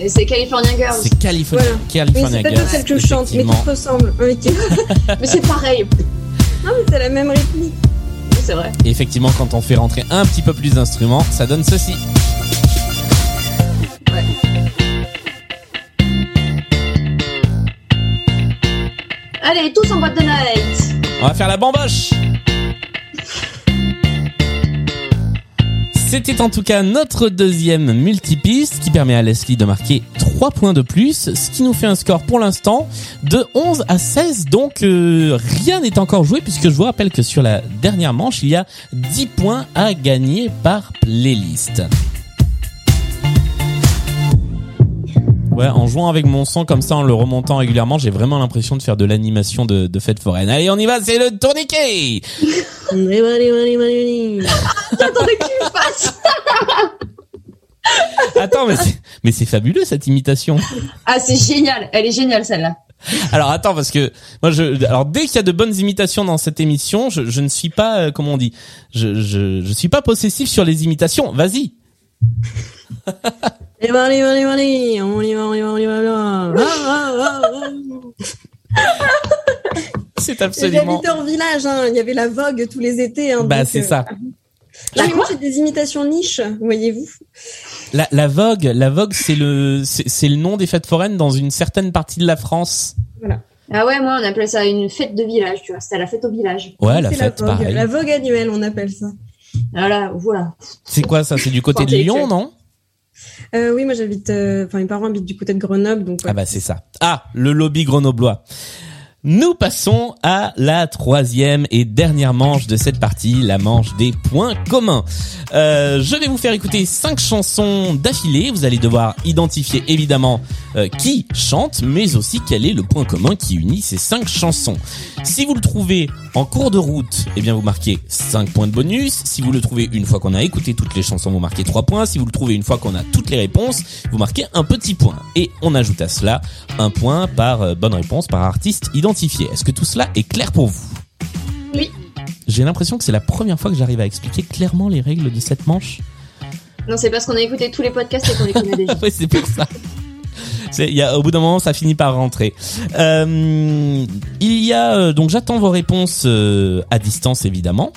B: et c'est California Girls.
A: C'est California,
C: Voilà. Oui,
A: California
C: c'est pas
A: Girls.
C: celle que je chante, mais te ressemble. Oui,
B: Mais c'est pareil.
C: Non, mais c'est la même rythmique.
B: C'est vrai.
A: Et effectivement, quand on fait rentrer un petit peu plus d'instruments, ça donne ceci.
B: Allez, tous en boîte de night.
A: On va faire la bamboche C'était en tout cas notre deuxième multipiste qui permet à Leslie de marquer 3 points de plus, ce qui nous fait un score pour l'instant de 11 à 16. Donc euh, rien n'est encore joué puisque je vous rappelle que sur la dernière manche, il y a 10 points à gagner par playlist. Ouais, en jouant avec mon son comme ça, en le remontant régulièrement, j'ai vraiment l'impression de faire de l'animation de, de fête foraine. Allez, on y va, c'est le tourniquet
B: J'attendais que tu le fasses.
A: Attends, mais c'est, mais c'est fabuleux cette imitation.
B: Ah, c'est génial. Elle est géniale, celle-là.
A: Alors attends, parce que moi, je, alors dès qu'il y a de bonnes imitations dans cette émission, je, je ne suis pas, euh, comment on dit, je, je, je suis pas possessif sur les imitations. Vas-y.
C: Et allez, allez, allez, on y va, on y va, on y va, on y va. Ah, ah, ah.
A: C'est absolument.
C: J'habitais en village, hein. il y avait la vogue tous les étés. Hein,
A: Bah c'est
C: euh,
A: ça.
C: Ah, mais moi j'ai des imitations niches, voyez-vous.
A: La, la Vogue, la Vogue, c'est le, c'est, c'est le nom des fêtes foraines dans une certaine partie de la France.
B: Ah ouais, moi, on appelait ça une fête de village, tu vois. C'était la fête au village.
A: Ouais, la fête,
C: vogue.
A: pareil.
C: La vogue annuelle, on appelle ça.
B: Voilà, voilà.
A: C'est quoi ça? C'est du côté de. Lyon, non?
C: Euh, oui, moi j'habite, euh, enfin mes parents habitent du côté de Grenoble, donc.
A: Ah bah c'est ça. Ah, le lobby grenoblois. Nous passons à la troisième et dernière manche de cette partie, la manche des points communs. Euh, je vais vous faire écouter cinq chansons d'affilée. Vous allez devoir identifier évidemment euh, qui chante, mais aussi quel est le point commun qui unit ces cinq chansons. Si vous le trouvez en cours de route, eh bien vous marquez 5 points de bonus. Si vous le trouvez une fois qu'on a écouté toutes les chansons, vous marquez 3 points. Si vous le trouvez une fois qu'on a toutes les réponses, vous marquez un petit point. Et on ajoute à cela un point par euh, bonne réponse, par artiste identifié. Est-ce que tout cela est clair pour vous?
B: Oui.
A: J'ai l'impression que c'est la première fois que j'arrive à expliquer clairement les règles de cette manche.
B: Non, c'est parce qu'on a écouté tous les podcasts et qu'on les connaît déjà.
A: oui, c'est pour ça. Y a, au bout d'un moment, ça finit par rentrer. Euh, il y a euh, donc j'attends vos réponses euh, à distance évidemment.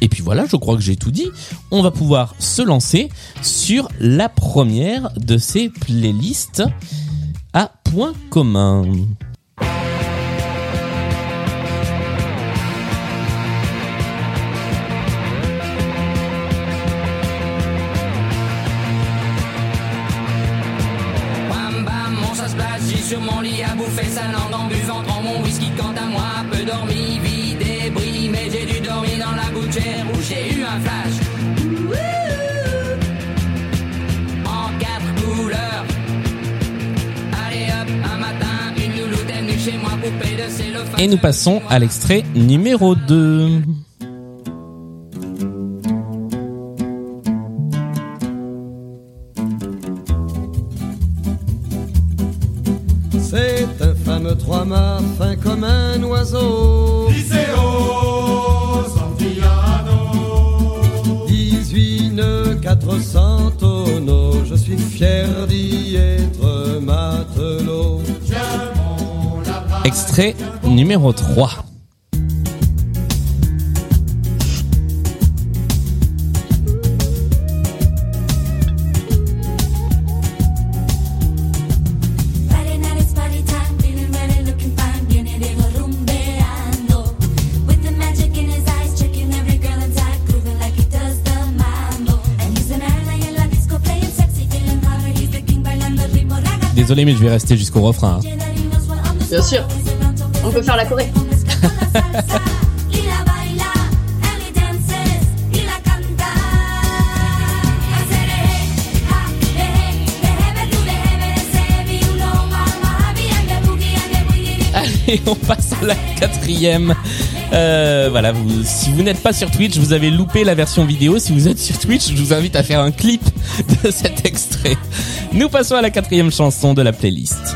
A: Et puis voilà, je crois que j'ai tout dit. On va pouvoir se lancer sur la première de ces playlists à point commun.
H: Et
A: nous passons à l'extrait numéro 2.
I: C'est un fameux trois-mâts fin comme un oiseau.
D: El ritmo raga.
A: Désolé, mais je vais rester jusqu'au refrain. hein.
B: Bien sûr. Faire la Corée.
A: Allez, on passe à la quatrième Euh, voilà, vous, si vous n'êtes pas sur Twitch, vous avez loupé la version vidéo. Si vous êtes sur Twitch, je vous invite à faire un clip de cet extrait. Nous passons à la quatrième chanson de la playlist.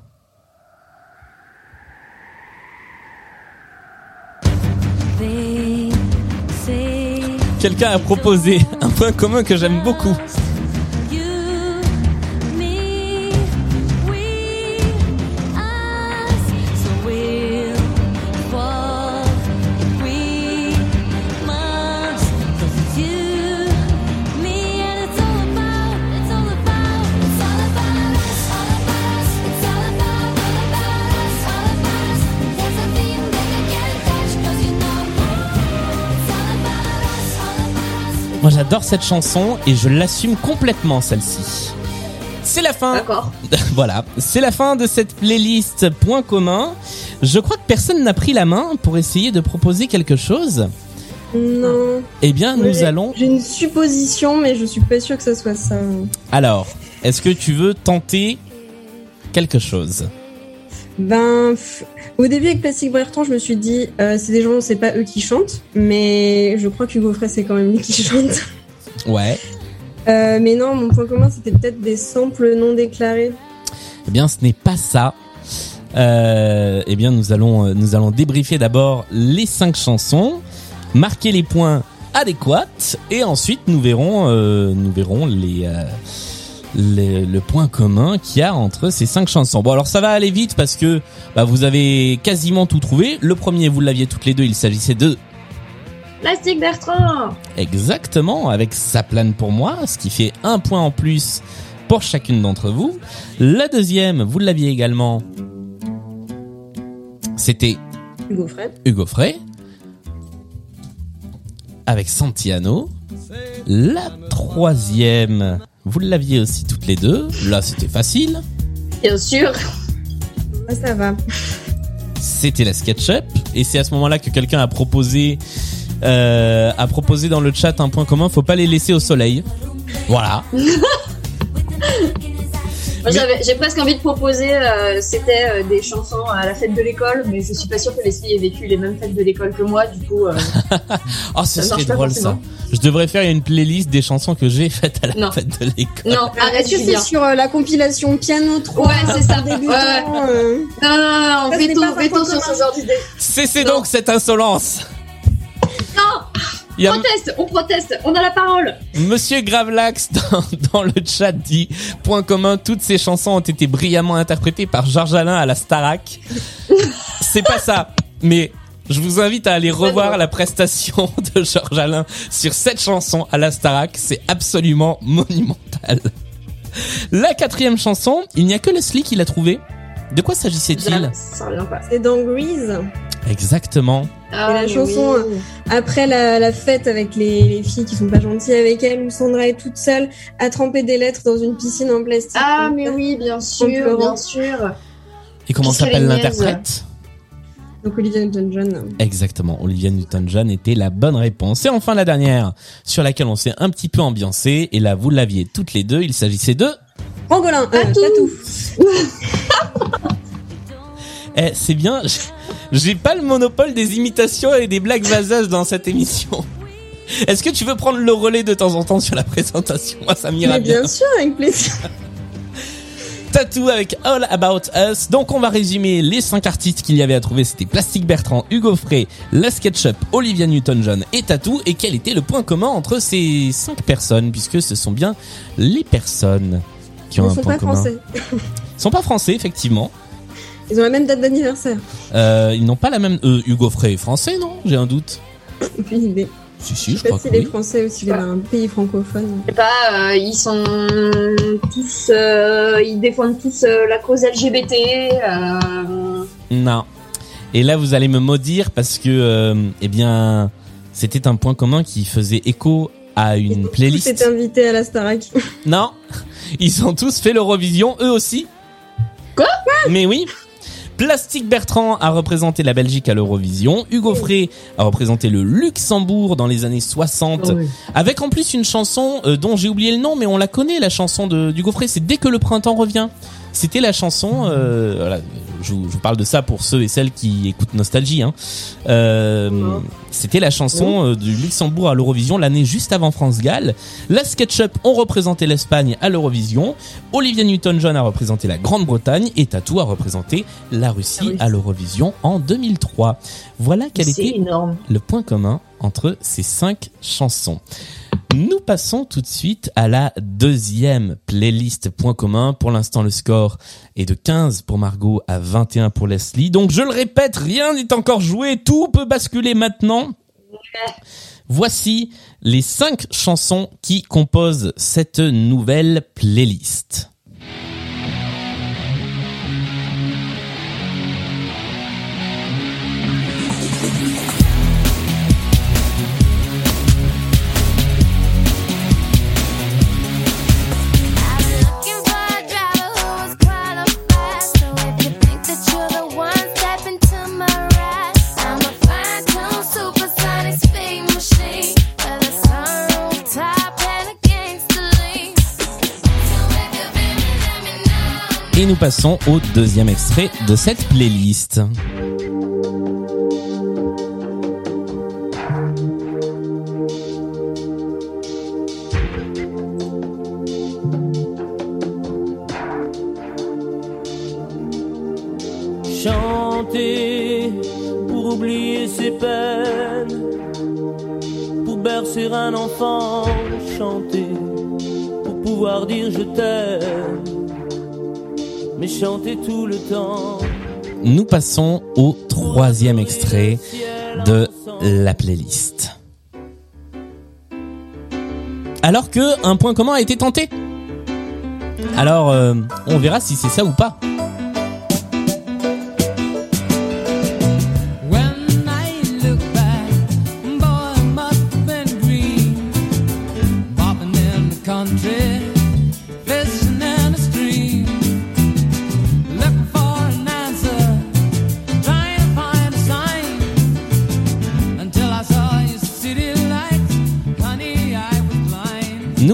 A: Quelqu'un a proposé un point commun que j'aime beaucoup. J'adore cette chanson et je l'assume complètement celle-ci. C'est la fin.
B: D'accord.
A: voilà, c'est la fin de cette playlist point commun. Je crois que personne n'a pris la main pour essayer de proposer quelque chose.
C: Non.
A: Eh bien, nous allons.
C: J'ai une supposition, mais je suis pas sûre que ça soit ça.
A: Alors, est-ce que tu veux tenter quelque chose?
C: Ben, au début avec Plastic Bertrand, je me suis dit, euh, c'est des gens, c'est pas eux qui chantent, mais je crois qu'Hugo Frey, c'est quand même lui qui chante.
A: Ouais.
C: Euh, mais non, mon point commun, c'était peut-être des samples non déclarés.
A: Eh bien, ce n'est pas ça. Euh, eh bien, nous allons euh, nous allons débriefer d'abord les cinq chansons, marquer les points adéquats et ensuite nous verrons euh, nous verrons les, euh, les- le point commun qu'il y a entre ces cinq chansons. Bon, alors ça va aller vite parce que bah, vous avez quasiment tout trouvé. Le premier, vous l'aviez toutes les deux. Il s'agissait de
B: Plastique Bertrand
A: Exactement, avec sa plane pour moi, ce qui fait un point en plus pour chacune d'entre vous. La deuxième, vous l'aviez également. C'était
C: Hugo Frey.
A: Hugo Frey avec Santiano. La troisième, vous l'aviez aussi toutes les deux. Là, c'était facile.
B: Bien sûr.
C: Ça va.
A: C'était la SketchUp. Et c'est à ce moment-là que quelqu'un a proposé, euh, a proposé dans le chat un point commun. Faut pas les laisser au soleil. Voilà.
B: Moi,
A: Mais-
B: j'avais- J'ai presque envie de proposer, euh, c'était euh, des chansons à la fête de l'école, mais je suis pas sûre que Leslie ait vécu les mêmes fêtes de l'école que moi, du coup. euh,
A: Oh, ce
B: Ça
A: serait
B: marche pas
A: drôle ça.
B: forcément.
A: Je devrais faire une playlist des chansons que j'ai faites à la
B: Non.
A: fête de l'école.
B: Non, arrête,
C: Est-ce que c'est
B: Julien.
C: sur euh, la compilation Piano 3
B: Ouais, c'est ça.
C: débutant,
B: Ouais,
C: euh,
B: Non, non, non, non,
C: Ça, c'est
B: veto,
C: pas un
B: veto
C: point
B: sur
C: commun.
B: ce genre d'idée.
A: Cessez
B: Non.
A: donc cette insolence. Il y a
B: proteste, on proteste, on a la parole.
A: Monsieur Gravelax dans, dans le chat dit point commun, toutes ces chansons ont été brillamment interprétées par Georges Alain à la Starac. C'est pas ça, mais je vous invite à aller revoir la prestation de Georges Alain sur cette chanson à la Starac. C'est absolument monumental. La quatrième chanson, il n'y a que Leslie qui l'a trouvée. De quoi s'agissait-il?
B: Ça revient pas.
C: C'est dans Grease.
A: Exactement.
B: Ah,
C: la
B: mais
C: chanson,
B: oui.
C: Après la, la fête avec les, les filles qui sont pas gentilles avec elle, où Sandra est toute seule à tremper des lettres dans une piscine en plastique.
B: Ah, mais oui, bien sûr, bien sûr.
A: Et comment s'appelle l'interprète?
C: Donc Olivia Newton-John.
A: Exactement, Olivia Newton-John était la bonne réponse. Et enfin la dernière, sur laquelle on s'est un petit peu ambiancé, et là vous l'aviez toutes les deux, il s'agissait de...
C: Pangolin, euh,
B: Tatou.
A: Eh, c'est bien, j'ai- pas le monopole des imitations et des blagues vaseuses dans cette émission. Est-ce que tu veux prendre le relais de temps en temps sur la présentation Moi ça m'ira bien.
C: bien sûr, avec plaisir.
A: Tattoo avec All About Us. Donc on va résumer les cinq artistes qu'il y avait à trouver. C'était Plastic Bertrand, Hugo Frey, La SketchUp, Olivia Newton-John et Tattoo. Et quel était le point commun entre ces cinq personnes Puisque ce sont bien les personnes qui ont
C: Ils
A: un
C: sont
A: point
C: pas
A: commun.
C: français.
A: Ils sont pas français, effectivement.
C: Ils ont la même date d'anniversaire.
A: Euh, ils n'ont pas la même... Euh, Hugo Frey est français, non? J'ai un doute.
C: Aucune idée.
A: Si, si,
C: Je
A: je
C: sais
A: crois
C: pas
A: que
C: s'il est
A: oui.
C: français ou s'il est d'un pays francophone.
B: Je sais pas, euh, ils sont tous, euh, ils défendent tous euh, la cause LGBT. Euh,
A: Non. Et là, vous allez me maudire parce que, euh, eh bien, c'était un point commun qui faisait écho à une
C: Tous
A: playlist.
C: étaient invités à la Starac.
A: Non, ils ont tous fait l'Eurovision, eux aussi.
B: Quoi?
A: Mais oui. Plastique Bertrand a représenté la Belgique à l'Eurovision. Hugo Frey a représenté le Luxembourg dans les années 60. Avec en plus une chanson euh, dont j'ai oublié le nom, mais on la connaît, la chanson de d'Hugo Frey. C'est Dès que le printemps revient. C'était la chanson. euh, voilà, je, vous, je vous parle de ça pour ceux et celles qui écoutent Nostalgie. Hein. Euh, C'était la chanson euh, du Luxembourg à l'Eurovision l'année juste avant France-Galles. La SketchUp ont représenté l'Espagne à l'Eurovision. Olivia Newton-John a représenté la Grande-Bretagne et Tatou a représenté la Russie à l'Eurovision en 2003. Voilà quel était
B: énorme.
A: le point commun entre ces cinq chansons. Nous passons tout de suite à la deuxième playlist point commun. Pour l'instant, le score est de 15 pour Margot à 21 pour Leslie. Donc, je le répète, rien n'est encore joué. Tout peut basculer maintenant. Voici les cinq chansons qui composent cette nouvelle playlist. Et nous passons au deuxième extrait de cette playlist.
J: Chanter pour oublier ses peines, pour bercer un enfant, chanter pour pouvoir dire je t'aime,
A: Nous passons au troisième extrait de la playlist. Alors que un point commun a été tenté. Alors, euh, on verra si c'est ça ou pas.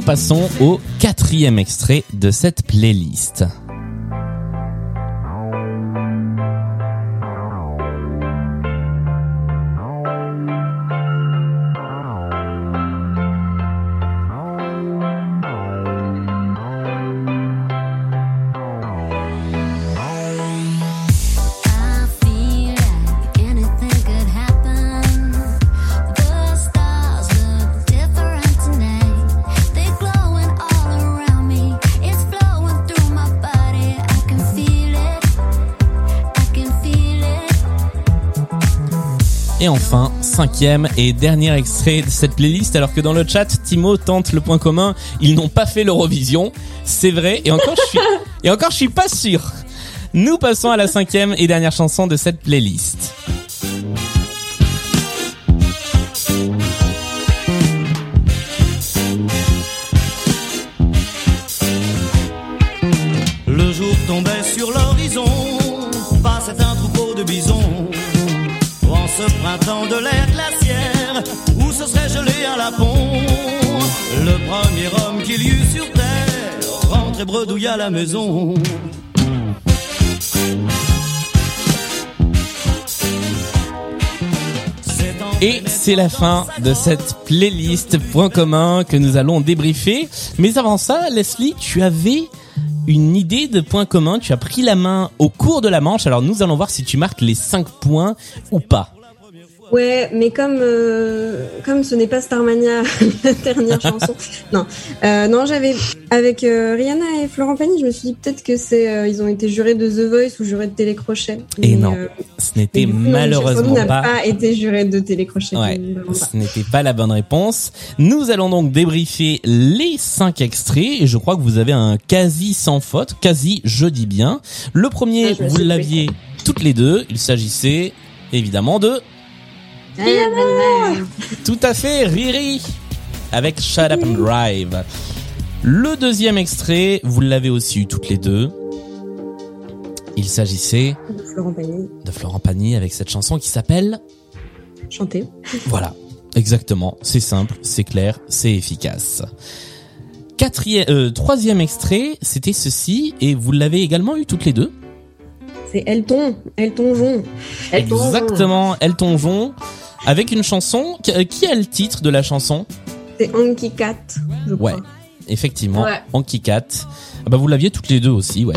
A: Passons au quatrième extrait de cette playlist. Et enfin, cinquième et dernier extrait de cette playlist, alors que dans le chat, Timo tente le point commun, ils n'ont pas fait l'Eurovision. C'est vrai, et encore je suis, et encore je suis pas sûr. Nous passons à la cinquième et dernière chanson de cette playlist.
K: Le premier homme qu'il y eut sur à la maison.
A: Et c'est la fin de cette playlist point commun que nous allons débriefer. Mais avant ça, Leslie, tu avais une idée de point commun. Tu as pris la main au cours de la manche. Alors nous allons voir si tu marques les 5 points ou pas.
C: Ouais, mais comme euh, comme ce n'est pas Starmania la dernière chanson, non, euh, non, j'avais avec euh, Rihanna et Florent Pagny, je me suis dit peut-être que c'est euh, ils ont été jurés de The Voice ou jurés de Télécrochet.
A: Et
C: Mais,
A: non,
C: euh,
A: ce n'était
C: non,
A: malheureusement
C: n'a
A: pas.
C: pas été juré de Télécrochet.
A: Ouais, ce n'était pas la bonne réponse. Nous allons donc débriefer les cinq extraits et je crois que vous avez un quasi sans faute, quasi, je dis bien. Le premier,
C: Ah,
A: vous l'aviez toutes les deux. Il s'agissait évidemment de tout à fait Riri avec Shut Up and Drive. Le deuxième extrait, vous l'avez aussi eu toutes les deux. Il s'agissait
C: Florent Pagny,
A: de Florent Pagny avec cette chanson qui s'appelle
C: chanté.
A: Voilà, exactement. C'est simple, c'est clair, c'est efficace. Quatrième, euh, troisième extrait, c'était ceci, et vous l'avez également eu toutes les deux.
C: C'est Elton, Elton John.
A: Exactement, Elton John, avec une chanson. qui- euh, Qui a le titre de la chanson?
C: C'est Anki Cat, je crois.
A: Ouais, effectivement,
B: Ouais.
A: Anki Cat. Ah bah vous l'aviez toutes les deux aussi, ouais.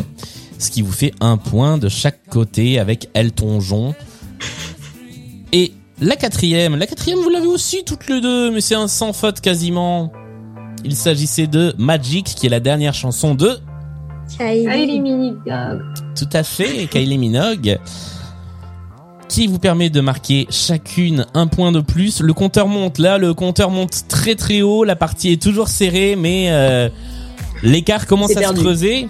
A: Ce qui vous fait un point de chaque côté avec Elton John. Et la quatrième, la quatrième vous l'avez aussi toutes les deux, mais c'est un sans faute quasiment. Il s'agissait de Magic, qui est la dernière chanson de
B: Kylie Minogue.
A: tout à fait, Kylie Minogue, qui vous permet de marquer chacune un point de plus. Le compteur monte, là, le compteur monte très très haut, la partie est toujours serrée, mais euh, l'écart commence à se creuser.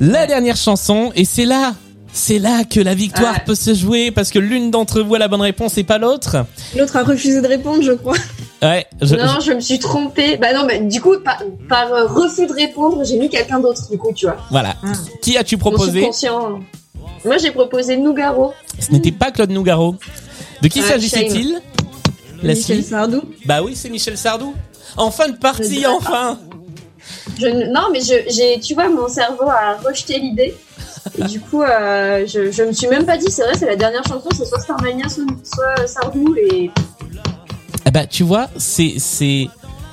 A: La dernière chanson, et c'est là, c'est là que la victoire peut se jouer, parce que l'une d'entre vous a la bonne réponse et pas l'autre.
C: L'autre a refusé de répondre, je crois.
A: Ouais, je-
B: Non, je me suis trompée. Bah non, mais du coup, par, par, euh, refus de répondre, j'ai mis quelqu'un d'autre, du coup, tu vois.
A: voilà.
C: Ah.
A: Qui as-tu
B: Mon
A: proposé?
B: subconscient. Moi, j'ai proposé Nougaro.
A: Ce n'était pas Claude Nougaro. De qui
B: Ah,
A: s'agissait-il
C: Michel Sardou.
A: Bah oui, c'est Michel Sardou. En fin de partie, enfin
B: Je, non, mais j'ai, tu vois, mon cerveau a rejeté l'idée. Et du coup, euh, je, je me suis même pas dit, c'est vrai, c'est la dernière chanson, c'est soit Starmania, soit, soit Sardou. Et
A: Eh bah, tu vois, c'est c'est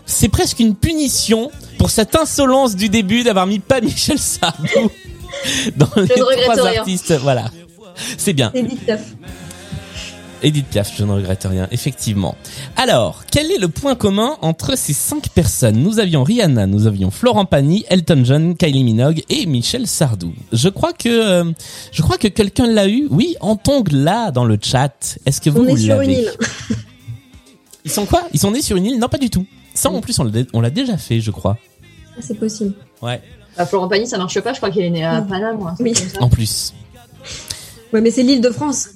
A: c'est presque une punition pour cette insolence du début d'avoir mis pas Michel Sardou dans les
B: ne regrette
A: trois
B: rien.
A: artistes. Voilà, c'est bien.
C: Edith Piaf.
A: Edith Piaf, je ne regrette rien, effectivement. Alors, quel est le point commun entre ces cinq personnes? Nous avions Rihanna, nous avions Florent Pagny, Elton John, Kylie Minogue et Michel Sardou. Je crois que euh, je crois que quelqu'un l'a eu. Oui, Antongue là dans le chat. Est-ce que vous,
C: On est
A: vous
C: sur une
A: l'avez
C: île.
A: Ils sont quoi? Ils sont nés sur une île? Non, pas du tout. Ça, en plus, on l'a on l'a déjà fait, je crois.
C: Ah, c'est possible.
A: Ouais.
B: Bah, Florent Pagny, ça marche pas, je crois qu'il est né à. Paname truc
C: Oui.
A: En plus.
C: Ouais, mais c'est l'île de France.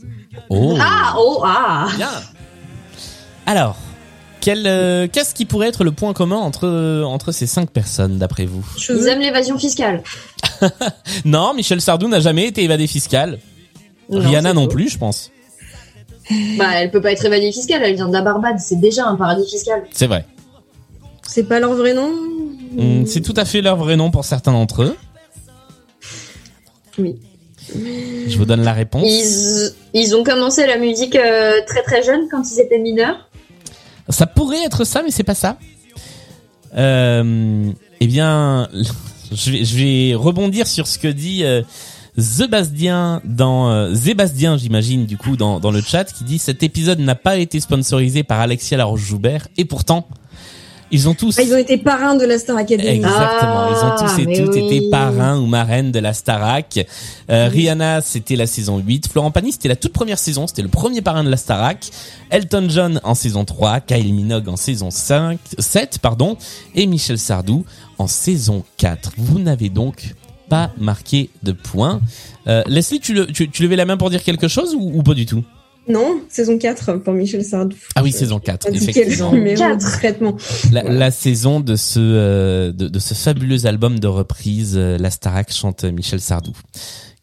A: Oh.
B: Ah, oh, ah
A: Bien. Alors, quel, euh, qu'est-ce qui pourrait être le point commun entre entre ces cinq personnes, d'après vous?
B: Ils aiment l'évasion fiscale.
A: Non, Michel Sardou n'a jamais été évadé fiscal. Rihanna non plus, je pense.
B: Bah, elle peut pas être évadée fiscale, elle vient de la Barbade, c'est déjà un paradis fiscal.
A: C'est vrai.
C: C'est pas leur vrai nom?
A: Hum, C'est tout à fait leur vrai nom pour certains d'entre eux.
C: Oui.
A: Je vous donne la réponse.
B: Ils, ils ont commencé la musique euh, très très jeune quand ils étaient mineurs.
A: Ça pourrait être ça, mais c'est pas ça. Euh, eh bien, je vais, je vais rebondir sur ce que dit euh, Zebastien dans euh, Zébastien, j'imagine, du coup, dans, dans le chat, qui dit cet épisode n'a pas été sponsorisé par Alexia Laroche-Joubert, et pourtant, ils ont tous.
C: Ah, ils ont été parrains de la Star Academy.
A: Exactement, ils ont tous
B: Ah,
A: et
B: mais
A: toutes
B: oui.
A: été parrains ou marraines de la Starac. Euh, Rihanna, c'était la saison 8. Florent Pagny, c'était la toute première saison, c'était le premier parrain de la Starac. Elton John en saison 3, Kylie Minogue en saison 5, 7, pardon, et Michel Sardou en saison 4. Vous n'avez donc pas marqué de points. Euh, Leslie, tu, le- tu, tu levais la main pour dire quelque chose ou, ou pas du tout?
C: Non, saison 4 pour Michel Sardou.
A: Ah oui, saison 4,
C: Indiqué le
A: effectivement. La, la saison de ce euh, de, de ce fabuleux album de reprise euh, La Starac chante Michel Sardou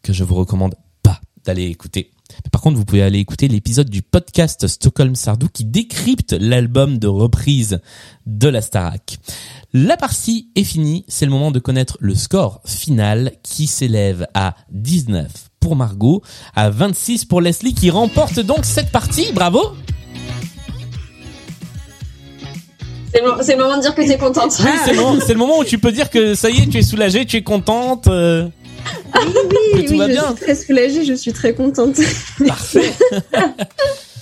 A: que je vous recommande pas d'aller écouter. Par contre, vous pouvez aller écouter l'épisode du podcast Stockholm Sardou qui décrypte l'album de reprise de La Starac. La partie est finie, c'est le moment de connaître le score final qui s'élève à 19 pour Margot, à 26 pour Leslie qui remporte donc cette partie. Bravo
B: C'est le, moment de dire que t'es contente.
A: Oui, c'est le, moment- c'est le moment où tu peux dire que ça y est, tu es soulagée, tu es contente. euh,
C: Oui,
A: tout
C: oui,
A: va
C: je
A: bien.
C: suis très soulagée, je suis très contente.
A: Parfait.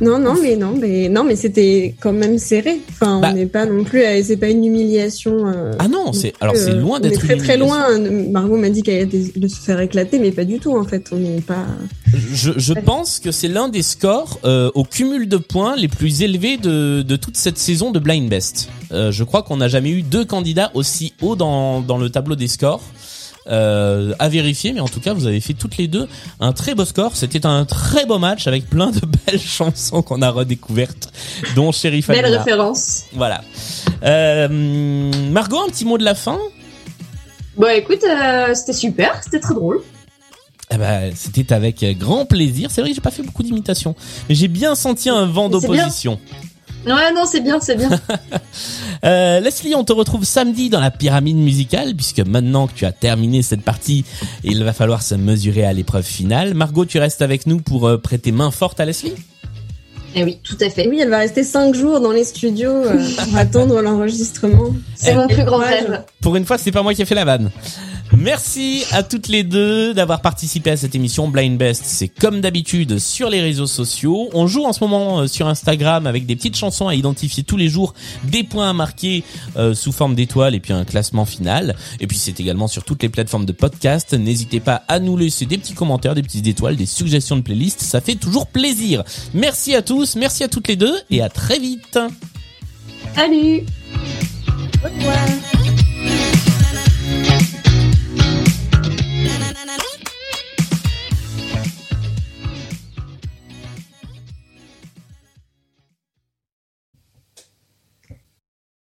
C: Non, non, mais non, mais non, mais c'était quand même serré. Enfin,
A: Bah.
C: on n'est pas non plus, c'est pas une humiliation. euh,
A: Ah non, c'est alors c'est
C: euh,
A: loin d'être
C: très très loin. Margot m'a dit qu'elle allait de se faire éclater, mais pas du tout en fait. On n'est pas.
A: Je, je pense que c'est l'un des scores euh, au cumul de points les plus élevés de, de toute cette saison de Blind Best. Euh, je crois qu'on n'a jamais eu deux candidats aussi haut dans, dans le tableau des scores. Euh, à vérifier, mais en tout cas, vous avez fait toutes les deux un très beau score. C'était un très beau match avec plein de belles chansons qu'on a redécouvertes, dont Sheriff
B: Belle
A: Alina.
B: référence.
A: Voilà. Euh, Margot, un petit mot de la fin?
B: Bon, écoute, euh, c'était super, c'était très drôle.
A: Eh ben, c'était avec grand plaisir. C'est vrai que j'ai pas fait beaucoup d'imitations, mais j'ai bien senti un vent d'opposition.
B: Ouais, non, c'est bien, c'est bien.
A: Euh, Leslie, on te retrouve samedi dans la pyramide musicale, puisque maintenant que tu as terminé cette partie, il va falloir se mesurer à l'épreuve finale. Margot, tu restes avec nous pour euh, prêter main forte à Leslie?
B: Eh oui, tout à fait.
C: Oui, elle va rester cinq jours dans les studios euh, pour attendre l'enregistrement.
B: C'est mon
A: Eh,
B: plus grand rêve.
A: Pour une fois, c'est pas moi qui ai fait la vanne. Merci à toutes les deux d'avoir participé à cette émission Blind Best. C'est comme d'habitude sur les réseaux sociaux. On joue en ce moment euh, sur Instagram avec des petites chansons à identifier tous les jours, des points à marquer euh, sous forme d'étoiles et puis un classement final. Et puis c'est également sur toutes les plateformes de podcast. N'hésitez pas à nous laisser des petits commentaires, des petites étoiles, des suggestions de playlists. Ça fait toujours plaisir. Merci à tous, merci à toutes les deux et à très vite.
B: Salut